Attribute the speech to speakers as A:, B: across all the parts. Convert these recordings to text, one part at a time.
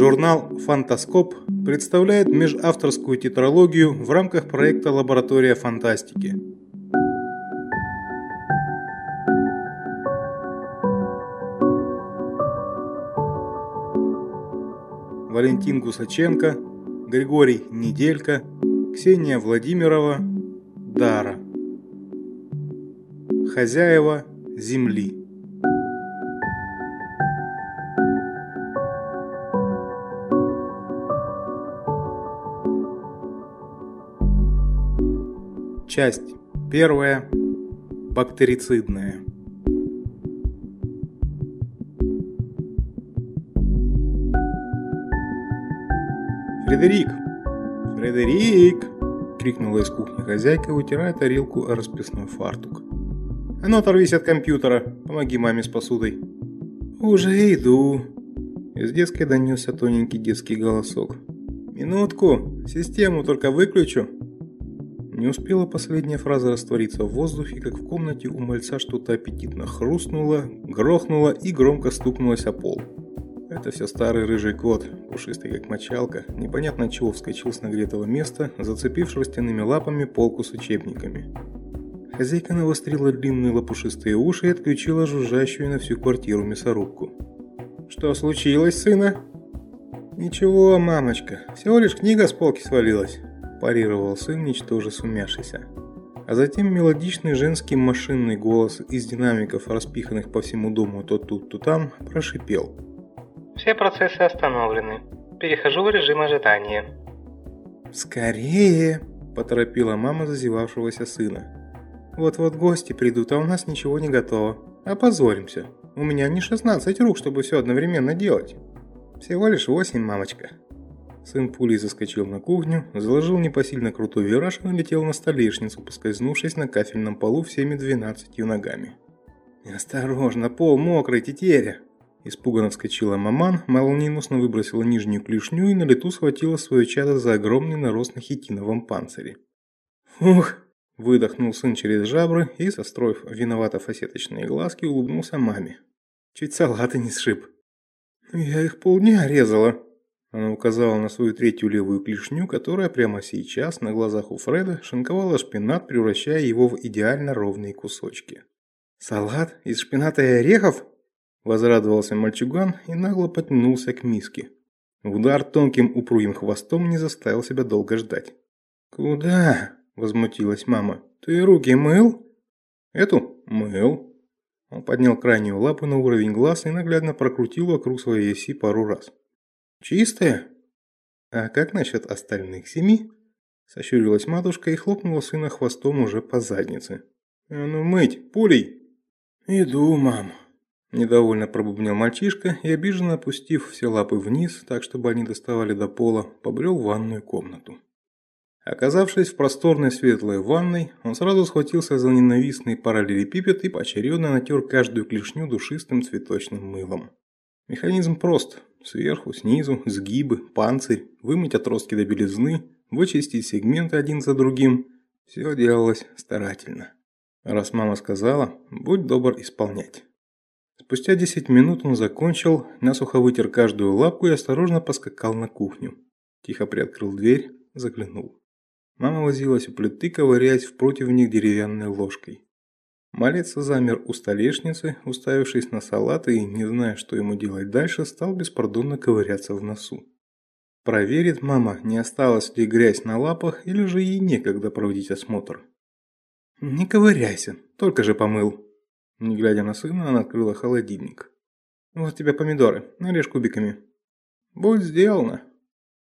A: Журнал «Фантаскоп» представляет межавторскую тетралогию в рамках проекта «Лаборатория фантастики». Валентин Гусаченко, Григорий Неделька, Ксения Владимирова, Дара. Хозяева земли. Часть первая. Бактерицидная. Фредерик! Фредерик! крикнула из кухни хозяйка, вытирая тарелку о расписной фартук. «А ну оторвись от компьютера, помоги маме с посудой». «Уже иду». Из детской донесся тоненький детский голосок. «Минутку, систему только выключу». Не успела последняя фраза раствориться в воздухе, как в комнате у мальца что-то аппетитно хрустнуло, грохнуло и громко стукнулось о пол. Это все старый рыжий кот, пушистый как мочалка, непонятно чего вскочил с нагретого места, зацепив шерстяными лапами полку с учебниками. Хозяйка навострила длинные лопушистые уши и отключила жужжащую на всю квартиру мясорубку. «Что случилось, сына?» «Ничего, мамочка, всего лишь книга с полки свалилась», – парировал сын, ничтоже сумяшися. А затем мелодичный женский машинный голос из динамиков, распиханных по всему дому то тут, то там, прошипел –
B: все процессы остановлены. Перехожу в режим ожидания.
A: «Скорее!» – поторопила мама зазевавшегося сына. «Вот-вот гости придут, а у нас ничего не готово. Опозоримся. У меня не 16 рук, чтобы все одновременно делать. Всего лишь 8, мамочка». Сын пулей заскочил на кухню, заложил непосильно крутой вираж и налетел на столешницу, поскользнувшись на кафельном полу всеми двенадцатью ногами. «Осторожно, пол мокрый, тетеря!» Испуганно вскочила маман, молниеносно выбросила нижнюю клешню и на лету схватила свое чадо за огромный нарост на хитиновом панцире. «Ух!» – выдохнул сын через жабры и, состроив виновато фасеточные глазки, улыбнулся маме. «Чуть салаты не сшиб». «Я их полдня резала», она указала на свою третью левую клешню, которая прямо сейчас на глазах у Фреда шинковала шпинат, превращая его в идеально ровные кусочки. «Салат из шпината и орехов?» Возрадовался мальчуган и нагло потянулся к миске. Удар тонким упругим хвостом не заставил себя долго ждать. «Куда?» – возмутилась мама. «Ты руки мыл?» «Эту? Мыл». Он поднял крайнюю лапу на уровень глаз и наглядно прокрутил вокруг своей оси пару раз. «Чистая?» «А как насчет остальных семи?» Сощурилась матушка и хлопнула сына хвостом уже по заднице. «А ну мыть, пулей!» «Иду, мам!» Недовольно пробубнил мальчишка и, обиженно опустив все лапы вниз, так чтобы они доставали до пола, побрел в ванную комнату. Оказавшись в просторной светлой ванной, он сразу схватился за ненавистный параллелепипед и поочередно натер каждую клешню душистым цветочным мылом. Механизм прост. Сверху, снизу, сгибы, панцирь, вымыть отростки до белизны, вычистить сегменты один за другим. Все делалось старательно. Раз мама сказала, будь добр исполнять. Спустя 10 минут он закончил, насухо вытер каждую лапку и осторожно поскакал на кухню. Тихо приоткрыл дверь, заглянул. Мама возилась у плиты, ковыряясь в противник деревянной ложкой. Малец замер у столешницы, уставившись на салат и, не зная, что ему делать дальше, стал беспардонно ковыряться в носу. Проверит мама, не осталась ли грязь на лапах или же ей некогда проводить осмотр. «Не ковыряйся, только же помыл», не глядя на сына, она открыла холодильник. «Вот тебе помидоры, нарежь кубиками». «Будь сделано».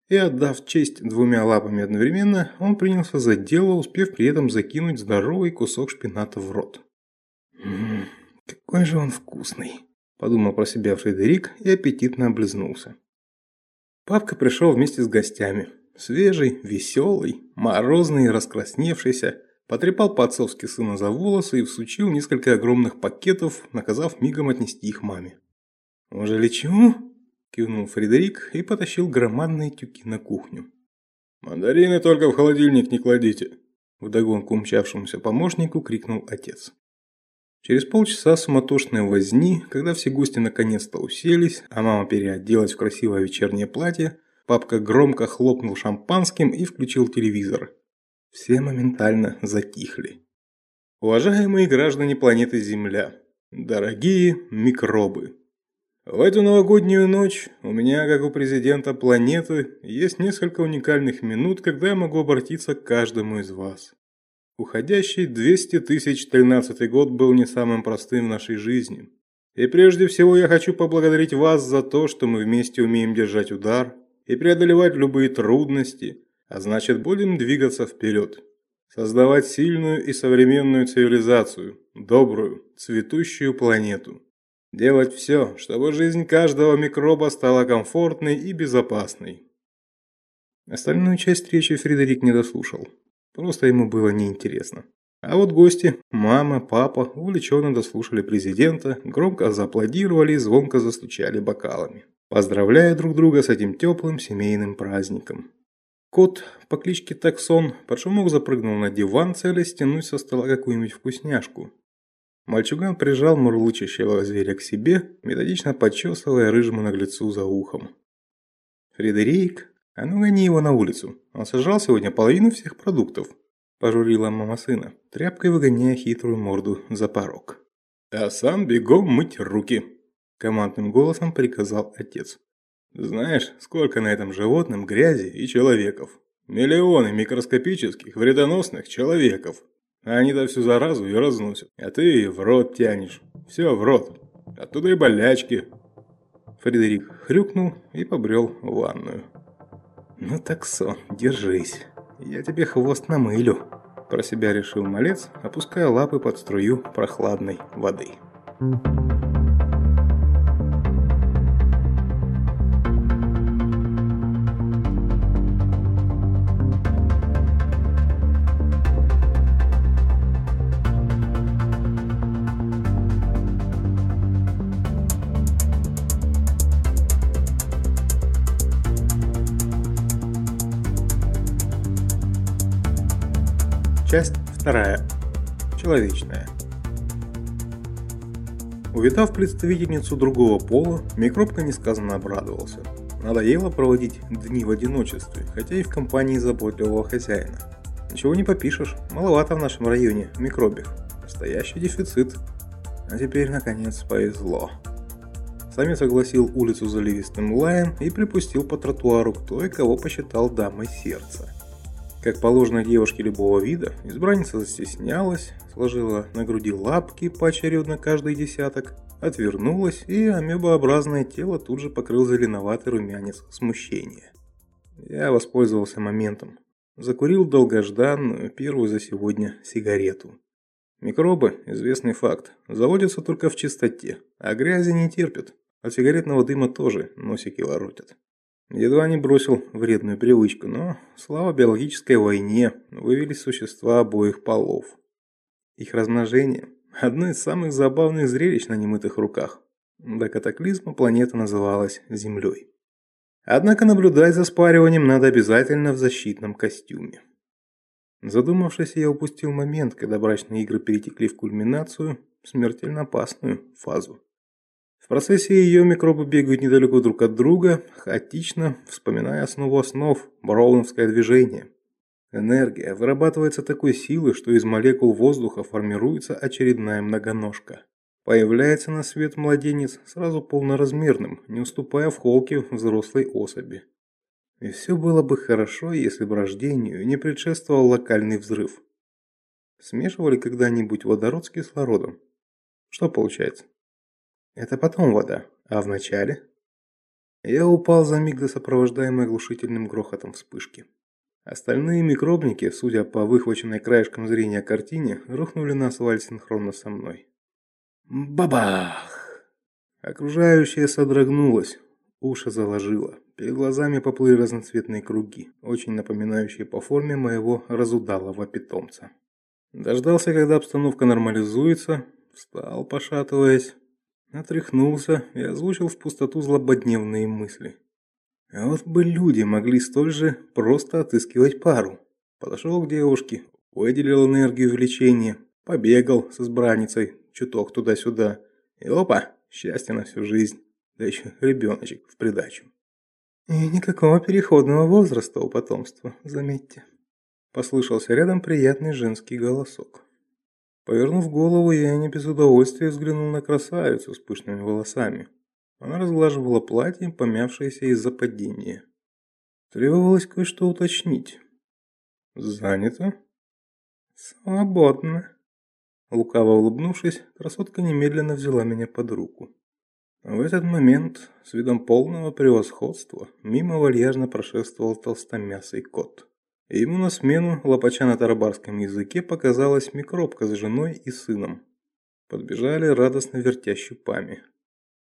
A: И отдав честь двумя лапами одновременно, он принялся за дело, успев при этом закинуть здоровый кусок шпината в рот. «Ммм, какой же он вкусный», – подумал про себя Фредерик и аппетитно облизнулся. Папка пришел вместе с гостями. Свежий, веселый, морозный и раскрасневшийся, Потрепал по-отцовски сына за волосы и всучил несколько огромных пакетов, наказав мигом отнести их маме. «Уже лечу?» – кивнул Фредерик и потащил громадные тюки на кухню. «Мандарины только в холодильник не кладите!» – вдогонку умчавшемуся помощнику крикнул отец. Через полчаса суматошной возни, когда все гости наконец-то уселись, а мама переоделась в красивое вечернее платье, папка громко хлопнул шампанским и включил телевизор. Все моментально затихли. Уважаемые граждане планеты Земля, дорогие микробы. В эту новогоднюю ночь у меня, как у президента планеты, есть несколько уникальных минут, когда я могу обратиться к каждому из вас. Уходящий 200 тысяч тринадцатый год был не самым простым в нашей жизни. И прежде всего я хочу поблагодарить вас за то, что мы вместе умеем держать удар и преодолевать любые трудности, а значит будем двигаться вперед. Создавать сильную и современную цивилизацию, добрую, цветущую планету. Делать все, чтобы жизнь каждого микроба стала комфортной и безопасной. Остальную часть речи Фредерик не дослушал. Просто ему было неинтересно. А вот гости, мама, папа, увлеченно дослушали президента, громко зааплодировали и звонко застучали бокалами, поздравляя друг друга с этим теплым семейным праздником. Кот по кличке Таксон под шумок запрыгнул на диван, целясь стянуть со стола какую-нибудь вкусняшку. Мальчуган прижал мурлычащего зверя к себе, методично подчесывая рыжему наглецу за ухом. Фредерик, «А ну гони его на улицу, он сожрал сегодня половину всех продуктов», – пожурила мама сына, тряпкой выгоняя хитрую морду за порог. «А сам бегом мыть руки», – командным голосом приказал отец. «Знаешь, сколько на этом животном грязи и человеков? Миллионы микроскопических вредоносных человеков. А они-то всю заразу и разносят, а ты ее в рот тянешь. Все в рот. Оттуда и болячки». Фредерик хрюкнул и побрел в ванную. «Ну так сон, держись. Я тебе хвост намылю», – про себя решил малец, опуская лапы под струю прохладной воды. Thank you. Часть вторая. Человечная. Увидав представительницу другого пола, микробка несказанно обрадовался. Надоело проводить дни в одиночестве, хотя и в компании заботливого хозяина. Ничего не попишешь, маловато в нашем районе микробих. Настоящий дефицит. А теперь, наконец, повезло. Самец согласил улицу заливистым лаем и припустил по тротуару к той, кого посчитал дамой сердца. Как положено девушке любого вида, избранница застеснялась, сложила на груди лапки поочередно каждый десяток, отвернулась, и амебообразное тело тут же покрыл зеленоватый румянец смущения. Я воспользовался моментом. Закурил долгожданную, первую за сегодня, сигарету. Микробы, известный факт, заводятся только в чистоте, а грязи не терпят. От сигаретного дыма тоже носики воротят. Едва не бросил вредную привычку, но, слава биологической войне, вывелись существа обоих полов. Их размножение – одно из самых забавных зрелищ на немытых руках. До катаклизма планета называлась Землей. Однако наблюдать за спариванием надо обязательно в защитном костюме. Задумавшись, я упустил момент, когда брачные игры перетекли в кульминацию, смертельно опасную фазу. В процессе ее микробы бегают недалеко друг от друга, хаотично, вспоминая основу основ – броуновское движение. Энергия вырабатывается такой силой, что из молекул воздуха формируется очередная многоножка. Появляется на свет младенец сразу полноразмерным, не уступая в холке взрослой особи. И все было бы хорошо, если бы рождению не предшествовал локальный взрыв. Смешивали когда-нибудь водород с кислородом? Что получается? Это потом вода, а в начале? Я упал за миг до сопровождаемой оглушительным грохотом вспышки. Остальные микробники, судя по выхваченной краешком зрения картине, рухнули на асфальт синхронно со мной. Бабах! Окружающее содрогнулось, уши заложило. Перед глазами поплыли разноцветные круги, очень напоминающие по форме моего разудалого питомца. Дождался, когда обстановка нормализуется, встал, пошатываясь, Отряхнулся и озвучил в пустоту злободневные мысли. А вот бы люди могли столь же просто отыскивать пару. Подошел к девушке, выделил энергию в побегал с избранницей, чуток туда-сюда, и опа, счастье на всю жизнь, да еще ребеночек в придачу. И никакого переходного возраста у потомства, заметьте. Послышался рядом приятный женский голосок. Повернув голову, я не без удовольствия взглянул на красавицу с пышными волосами. Она разглаживала платье, помявшееся из-за падения. Требовалось кое-что уточнить. «Занято?» «Свободно». Лукаво улыбнувшись, красотка немедленно взяла меня под руку. В этот момент, с видом полного превосходства, мимо вальяжно прошествовал толстомясый кот. И ему на смену, лопача на тарабарском языке, показалась микробка с женой и сыном. Подбежали радостно вертя щупами.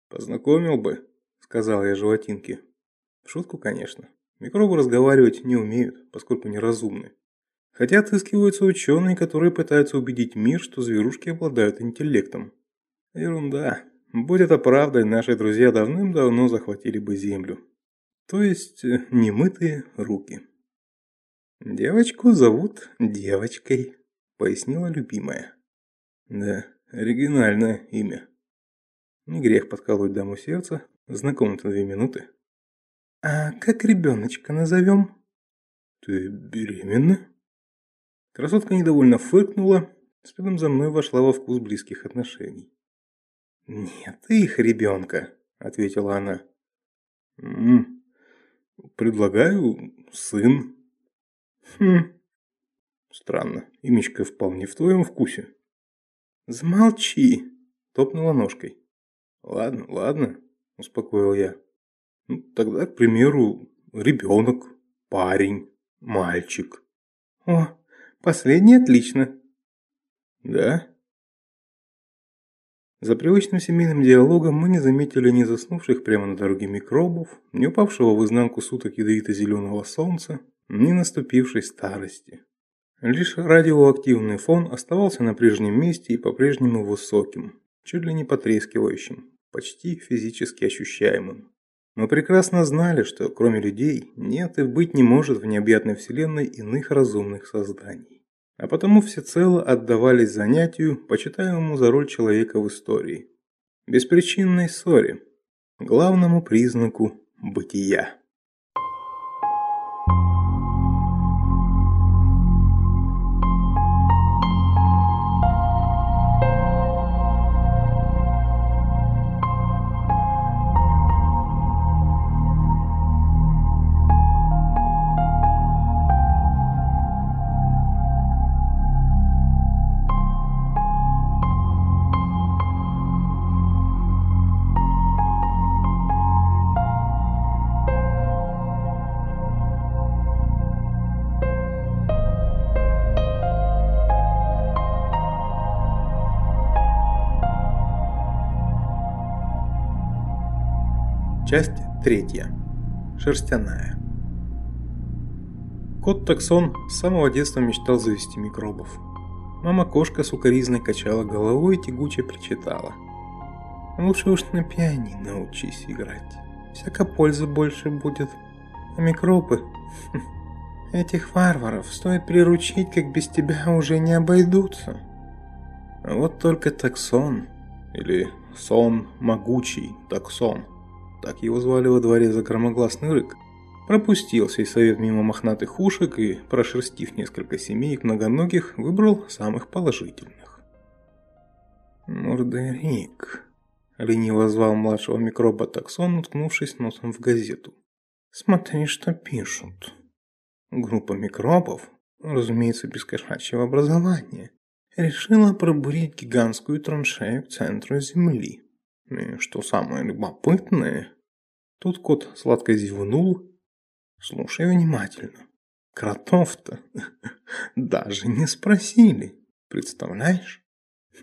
A: «Познакомил бы», — сказал я животинке. В шутку, конечно. Микробы разговаривать не умеют, поскольку неразумны. Хотя отыскиваются ученые, которые пытаются убедить мир, что зверушки обладают интеллектом. Ерунда. Будь это правдой, наши друзья давным-давно захватили бы землю. То есть, э, немытые руки. «Девочку зовут девочкой», — пояснила любимая. «Да, оригинальное имя. Не грех подколоть даму сердца, знакомы-то две минуты». «А как ребеночка назовем?» «Ты беременна?» Красотка недовольно фыркнула, следом за мной вошла во вкус близких отношений. «Нет, их ребенка», — ответила она. «М -м, «Предлагаю сын». «Хм, странно, имечко вполне в твоем вкусе». «Замолчи», — топнула ножкой. «Ладно, ладно», — успокоил я. Ну, тогда, к примеру, ребенок, парень, мальчик». «О, последний отлично». «Да?» За привычным семейным диалогом мы не заметили ни заснувших прямо на дороге микробов, ни упавшего в изнанку суток ядовито-зеленого солнца, ни наступившей старости. Лишь радиоактивный фон оставался на прежнем месте и по-прежнему высоким, чуть ли не потрескивающим, почти физически ощущаемым. Мы прекрасно знали, что кроме людей нет и быть не может в необъятной вселенной иных разумных созданий а потому всецело отдавались занятию, почитаемому за роль человека в истории. Беспричинной ссоре, главному признаку бытия. Часть третья. Шерстяная. Кот Таксон с самого детства мечтал завести микробов. Мама-кошка сукоризной качала головой и тягуче причитала. «Лучше уж на пианино научись играть. Всяко пользы больше будет. А микробы? Этих варваров стоит приручить, как без тебя уже не обойдутся». Вот только Таксон, или Сон Могучий Таксон – так его звали во дворе за громогласный рык, пропустил сей совет мимо мохнатых ушек и, прошерстив несколько семеек многоногих, выбрал самых положительных. «Мурдерик», — лениво звал младшего микроба таксон, уткнувшись носом в газету. «Смотри, что пишут. Группа микробов, разумеется, без кошачьего образования, решила пробурить гигантскую траншею к центру Земли. И что самое любопытное, тут кот сладко зевнул. Слушай внимательно. Кротов-то даже не спросили. Представляешь?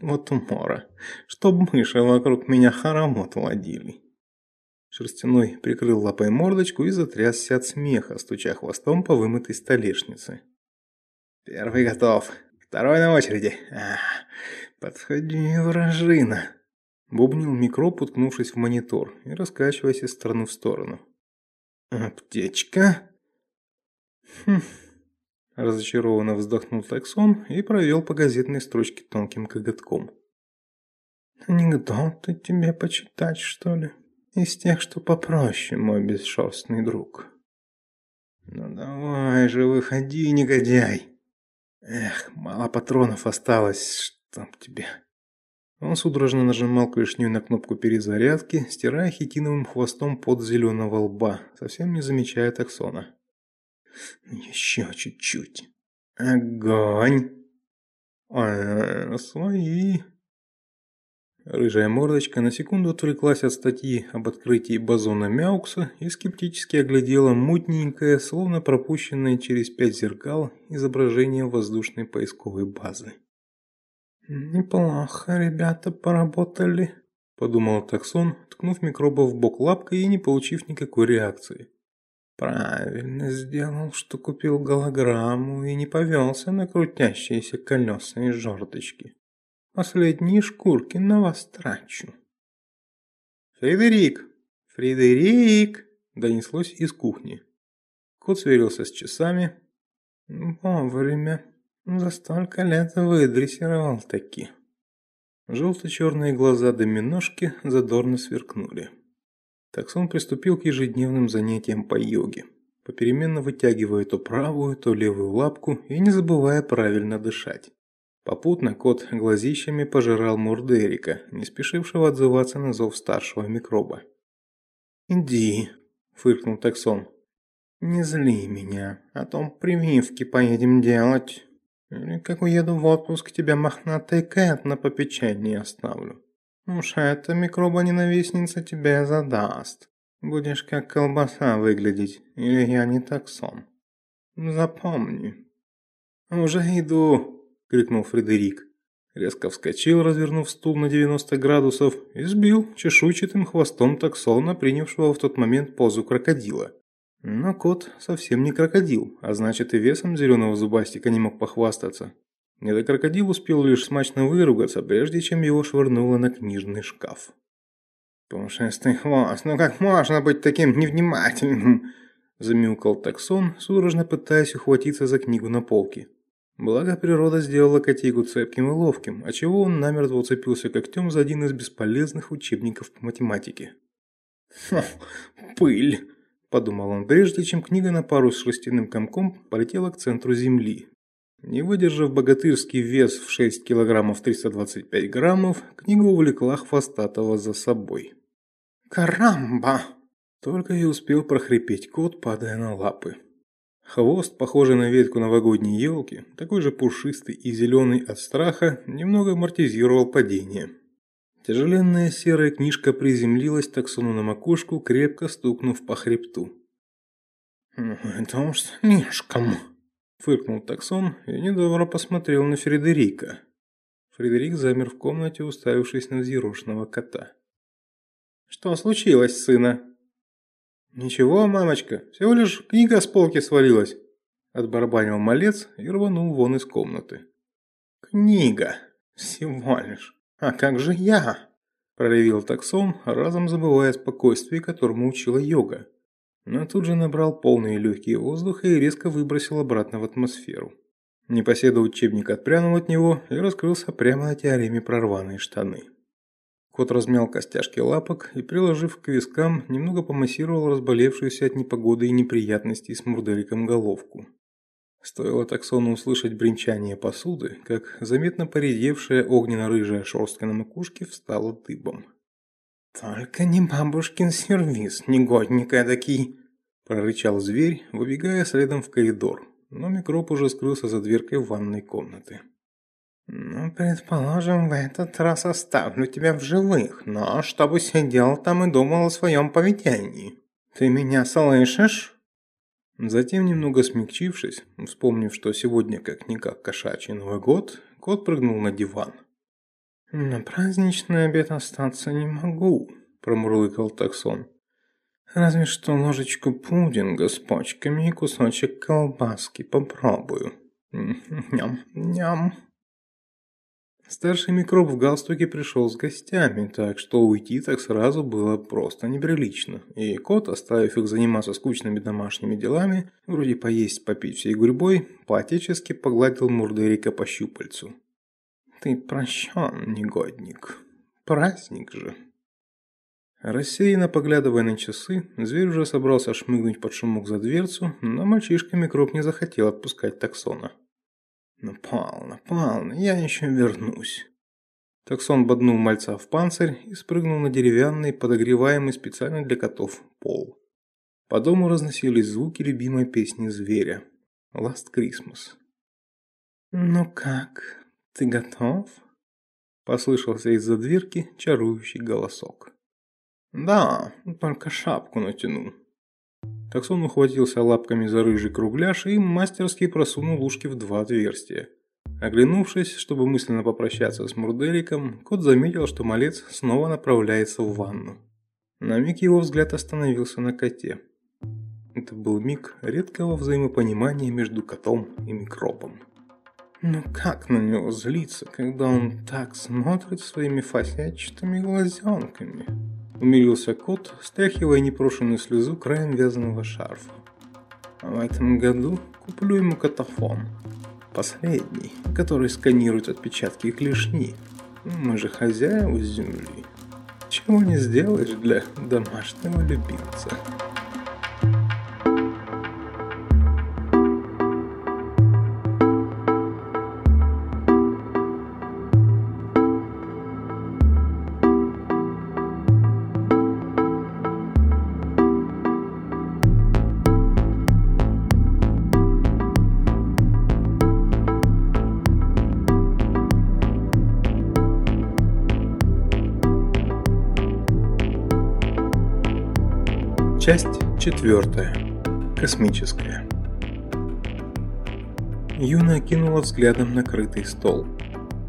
A: Вот умора. Чтоб мыши вокруг меня хоромот водили. Шерстяной прикрыл лапой мордочку и затрясся от смеха, стуча хвостом по вымытой столешнице. «Первый готов. Второй на очереди. А, подходи, вражина!» Бубнил микроб, уткнувшись в монитор и раскачиваясь из стороны в сторону. «Аптечка?» «Хм...» Разочарованно вздохнул таксон и провел по газетной строчке тонким коготком. Анекдоты тебе почитать, что ли? Из тех, что попроще, мой бесшерстный друг. Ну давай же, выходи, негодяй. Эх, мало патронов осталось, чтоб тебе. Он судорожно нажимал клешней на кнопку перезарядки, стирая хитиновым хвостом под зеленого лба, совсем не замечая таксона. Еще чуть-чуть. Огонь! А, свои. Рыжая мордочка на секунду отвлеклась от статьи об открытии бозона Мяукса и скептически оглядела мутненькое, словно пропущенное через пять зеркал, изображение воздушной поисковой базы. «Неплохо ребята поработали», – подумал таксон, ткнув микроба в бок лапкой и не получив никакой реакции. «Правильно сделал, что купил голограмму и не повелся на крутящиеся колеса и жердочки. Последние шкурки на вас трачу».
B: «Фредерик! Фредерик!» – донеслось из кухни.
A: Кот сверился с часами. «Вовремя», за столько лет выдрессировал таки. Желто-черные глаза доминошки задорно сверкнули. Таксон приступил к ежедневным занятиям по йоге, попеременно вытягивая то правую, то левую лапку и не забывая правильно дышать. Попутно кот глазищами пожирал Мурдерика, не спешившего отзываться на зов старшего микроба. «Иди», – фыркнул таксон. «Не зли меня, а то прививки поедем делать». Или как уеду в отпуск, тебя мохнатый Кэт на попечении оставлю. Уж эта микроба-ненавистница тебя задаст. Будешь как колбаса выглядеть, или я не таксон. Запомни. Уже иду, крикнул Фредерик. Резко вскочил, развернув стул на 90 градусов, и сбил чешуйчатым хвостом таксона, принявшего в тот момент позу крокодила. Но кот совсем не крокодил, а значит и весом зеленого зубастика не мог похвастаться. Этот крокодил успел лишь смачно выругаться, прежде чем его швырнуло на книжный шкаф. «Пушистый хвост, ну как можно быть таким невнимательным?» Замяукал таксон, судорожно пытаясь ухватиться за книгу на полке. Благо природа сделала котейку цепким и ловким, отчего он намертво уцепился когтем за один из бесполезных учебников по математике. «Хм, пыль!» Подумал он, прежде чем книга на пару с шерстяным комком полетела к центру земли. Не выдержав богатырский вес в 6 килограммов 325 граммов, книга увлекла хвостатого за собой. «Карамба!» Только и успел прохрипеть кот, падая на лапы. Хвост, похожий на ветку новогодней елки, такой же пушистый и зеленый от страха, немного амортизировал падение. Тяжеленная серая книжка приземлилась таксону на макушку, крепко стукнув по хребту. «Это уж слишком!» – фыркнул таксон и недобро посмотрел на Фредерика. Фредерик замер в комнате, уставившись на взъерошенного кота. «Что случилось, сына?» «Ничего, мамочка, всего лишь книга с полки свалилась», – отбарабанил малец и рванул вон из комнаты. «Книга, всего лишь». «А как же я?» – проревел таксон, разом забывая о спокойствии, которому учила йога. Но тут же набрал полные легкие воздуха и резко выбросил обратно в атмосферу. Непоседа учебник отпрянул от него и раскрылся прямо на теореме про рваные штаны. Кот размял костяшки лапок и, приложив к вискам, немного помассировал разболевшуюся от непогоды и неприятностей с мурдериком головку. Стоило таксону услышать бренчание посуды, как заметно поредевшая огненно-рыжая шерстка на макушке встала дыбом. «Только не бабушкин сервис, негодник эдакий!» – прорычал зверь, выбегая следом в коридор, но микроб уже скрылся за дверкой ванной комнаты. «Ну, предположим, в этот раз оставлю тебя в живых, но чтобы сидел там и думал о своем поведении. Ты меня слышишь?» Затем, немного смягчившись, вспомнив, что сегодня как-никак кошачий Новый год, кот прыгнул на диван. «На праздничный обед остаться не могу», – промурлыкал таксон. «Разве что ложечку пудинга с почками и кусочек колбаски попробую. Ням-ням». Старший микроб в галстуке пришел с гостями, так что уйти так сразу было просто неприлично. И кот, оставив их заниматься скучными домашними делами, вроде поесть, попить всей гурьбой, поотечески погладил Мурдерика по щупальцу. «Ты прощен, негодник. Праздник же. Рассеянно поглядывая на часы, зверь уже собрался шмыгнуть под шумок за дверцу, но мальчишка микроб не захотел отпускать таксона. «Ну, Павловна, Павловна, я еще вернусь». Таксон боднул мальца в панцирь и спрыгнул на деревянный, подогреваемый специально для котов, пол. По дому разносились звуки любимой песни зверя «Last Christmas». «Ну как, ты готов?» Послышался из-за дверки чарующий голосок. «Да, только шапку натяну». Таксон ухватился лапками за рыжий кругляш и мастерски просунул ушки в два отверстия. Оглянувшись, чтобы мысленно попрощаться с Мурделиком, кот заметил, что малец снова направляется в ванну. На миг его взгляд остановился на коте. Это был миг редкого взаимопонимания между котом и микробом. Ну как на него злиться, когда он так смотрит своими фасетчатыми глазенками? Умилился кот, стряхивая непрошенную слезу краем вязаного шарфа. А в этом году куплю ему катафон. Последний, который сканирует отпечатки клешни. Мы же хозяева земли. Чего не сделаешь для домашнего любимца. Часть четвертая. Космическая. Юна кинула взглядом накрытый стол.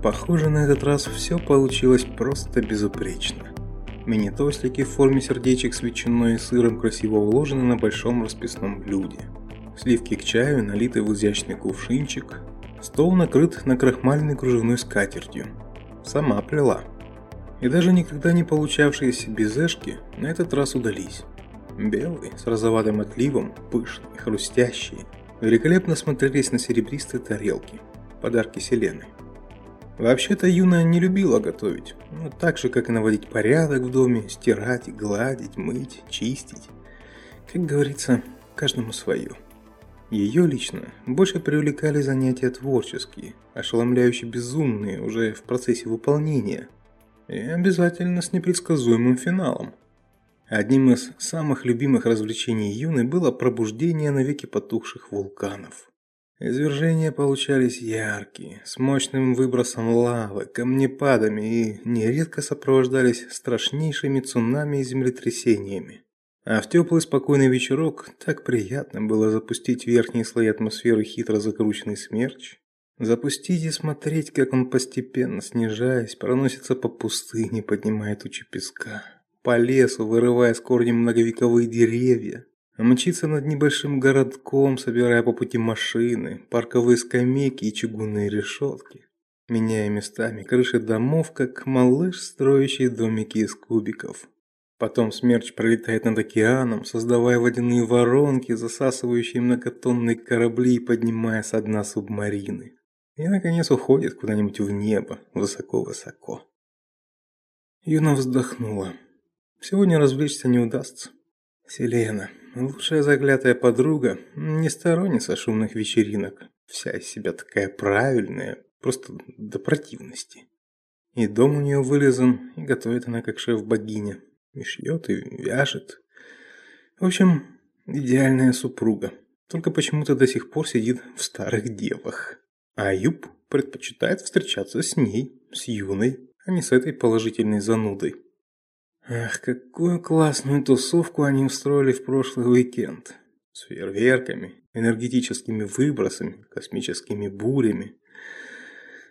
A: Похоже, на этот раз все получилось просто безупречно. Мини-тостики в форме сердечек с ветчиной и сыром красиво уложены на большом расписном блюде. Сливки к чаю налиты в изящный кувшинчик. Стол накрыт на крахмальной кружевной скатертью. Сама плела. И даже никогда не получавшиеся безешки на этот раз удались. Белые, с розоватым отливом, пышные, хрустящие, великолепно смотрелись на серебристой тарелке. Подарки Селены. Вообще-то Юна не любила готовить, но так же, как и наводить порядок в доме, стирать, гладить, мыть, чистить. Как говорится, каждому свое. Ее лично больше привлекали занятия творческие, ошеломляюще безумные уже в процессе выполнения. И обязательно с непредсказуемым финалом. Одним из самых любимых развлечений Юны было пробуждение навеки потухших вулканов. Извержения получались яркие, с мощным выбросом лавы, камнепадами и нередко сопровождались страшнейшими цунами и землетрясениями. А в теплый спокойный вечерок так приятно было запустить верхние слои атмосферы хитро закрученный смерч, запустить и смотреть, как он постепенно снижаясь проносится по пустыне, поднимая тучи песка по лесу, вырывая с корнем многовековые деревья, мчиться над небольшим городком, собирая по пути машины, парковые скамейки и чугунные решетки, меняя местами крыши домов, как малыш, строящий домики из кубиков. Потом смерч пролетает над океаном, создавая водяные воронки, засасывающие многотонные корабли и поднимая со дна субмарины. И наконец уходит куда-нибудь в небо, высоко-высоко. Юна вздохнула. Сегодня развлечься не удастся. Селена, лучшая заклятая подруга, не сторонница шумных вечеринок. Вся из себя такая правильная, просто до противности. И дом у нее вылезан, и готовит она как шеф-богиня. И шьет, и вяжет. В общем, идеальная супруга. Только почему-то до сих пор сидит в старых девах. А Юб предпочитает встречаться с ней, с юной, а не с этой положительной занудой. Ах, какую классную тусовку они устроили в прошлый уикенд. С фейерверками, энергетическими выбросами, космическими бурями.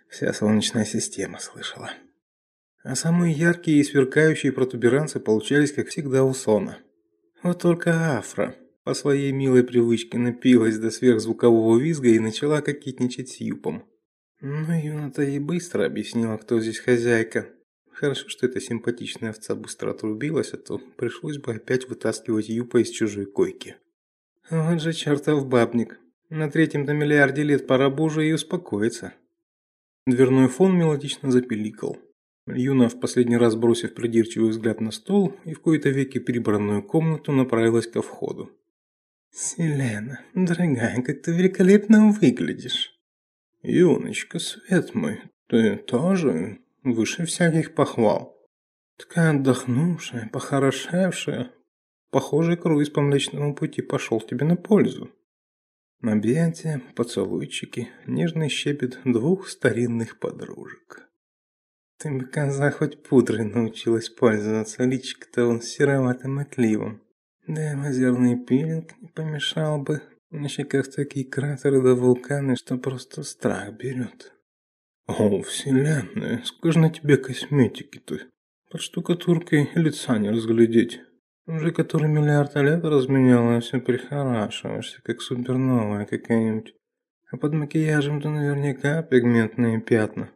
A: Вся Солнечная система слышала. А самые яркие и сверкающие протуберанцы получались, как всегда, у Сона. Вот только Афра по своей милой привычке напилась до сверхзвукового визга и начала кокетничать с Юпом. Ну, Юна-то и быстро объяснила, кто здесь хозяйка. Хорошо, что эта симпатичная овца быстро отрубилась, а то пришлось бы опять вытаскивать Юпа из чужой койки. Вот же чертов бабник. На третьем-то миллиарде лет пора бы уже и успокоиться. Дверной фон мелодично запеликал. Юна, в последний раз бросив придирчивый взгляд на стол и в кои-то веки прибранную комнату, направилась ко входу.
C: «Селена, дорогая, как ты великолепно выглядишь!»
A: «Юночка, свет мой, ты тоже выше всяких похвал. Такая отдохнувшая, похорошевшая. Похоже, круиз по Млечному пути пошел тебе на пользу». Объятия, поцелуйчики, нежный щебет двух старинных подружек.
C: Ты бы, коза, хоть пудрой научилась пользоваться, личико-то он сероватым отливом. Да и озерный пилинг не помешал бы. На щеках такие кратеры да вулканы, что просто страх берет.
A: О, вселенная, скажи на тебе косметики-то. Под штукатуркой лица не разглядеть. Уже который миллиард лет разменяла, все прихорашиваешься, как суперновая какая-нибудь. А под макияжем-то наверняка пигментные пятна.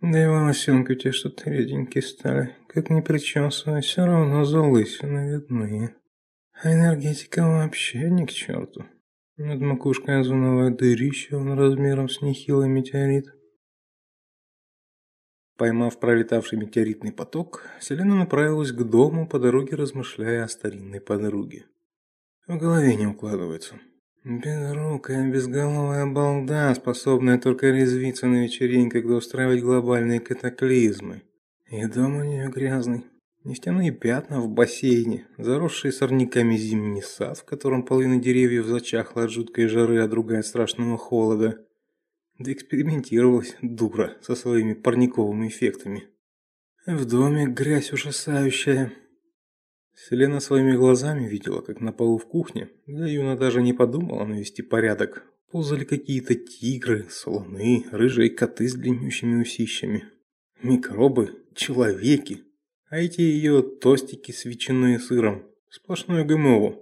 A: Да и волосенки у тебя что-то реденькие стали. Как ни причесывай, все равно залысины видны. А энергетика вообще ни к черту. Над макушкой озоновое дырище, он размером с нехилый метеорит. Поймав пролетавший метеоритный поток, Селена направилась к дому, по дороге размышляя о старинной подруге. В голове не укладывается. Безрукая, безголовая балда, способная только резвиться на вечеринках да устраивать глобальные катаклизмы. И дом у нее грязный. Нефтяные пятна в бассейне, заросший сорняками зимний сад, в котором половина деревьев зачахла от жуткой жары, а другая от страшного холода. Да экспериментировалась дура со своими парниковыми эффектами. В доме грязь ужасающая. Селена своими глазами видела, как на полу в кухне, где Юна даже не подумала навести порядок, ползали какие-то тигры, слоны, рыжие коты с длиннющими усищами. Микробы, человеки, а эти ее тостики с ветчиной и сыром. Сплошное ГМО.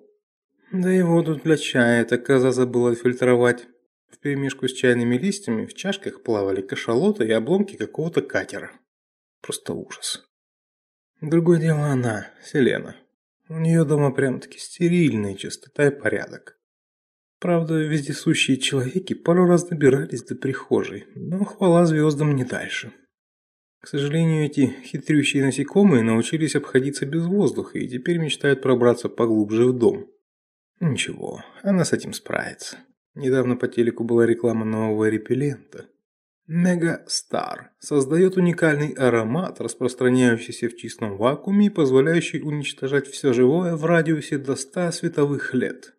A: Да и воду для чая эта коза забыла фильтровать. В перемешку с чайными листьями в чашках плавали кашалоты и обломки какого-то катера. Просто ужас. Другое дело она, Селена. У нее дома прям-таки стерильная чистота и порядок. Правда, вездесущие человеки пару раз добирались до прихожей, но хвала звездам не дальше. К сожалению, эти хитрющие насекомые научились обходиться без воздуха и теперь мечтают пробраться поглубже в дом. Ничего, она с этим справится. Недавно по телеку была реклама нового репеллента. Мега Стар создает уникальный аромат, распространяющийся в чистом вакууме и позволяющий уничтожать все живое в радиусе до 100 световых лет.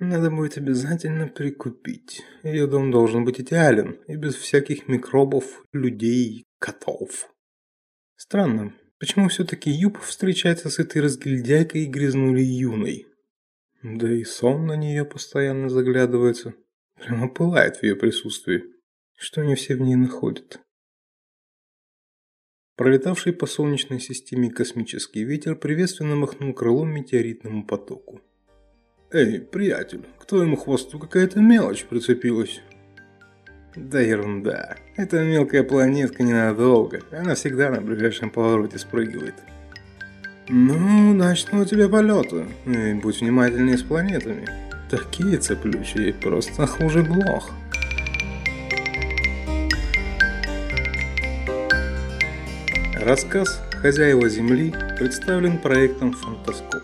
A: Надо будет обязательно прикупить. Ее дом должен быть идеален и без всяких микробов, людей, котов. Странно, почему все-таки Юб встречается с этой разгильдяйкой и грязнули юной? Да и сон на нее постоянно заглядывается. Прямо пылает в ее присутствии. Что они все в ней находят? Пролетавший по солнечной системе космический ветер приветственно махнул крылом метеоритному потоку. «Эй, приятель, к твоему хвосту какая-то мелочь прицепилась». Да ерунда. Эта мелкая планетка ненадолго. Она всегда на ближайшем повороте спрыгивает. Ну, удачного тебе полета. И будь внимательнее с планетами. Такие цеплючие, просто хуже блох. Рассказ «Хозяева Земли» представлен проектом «Фантаскоп».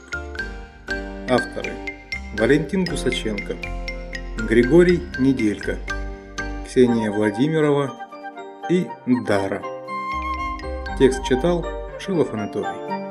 A: Авторы Валентин Гусаченко Григорий Неделька Ксения Владимирова и Дара. Текст читал Шилов Анатолий.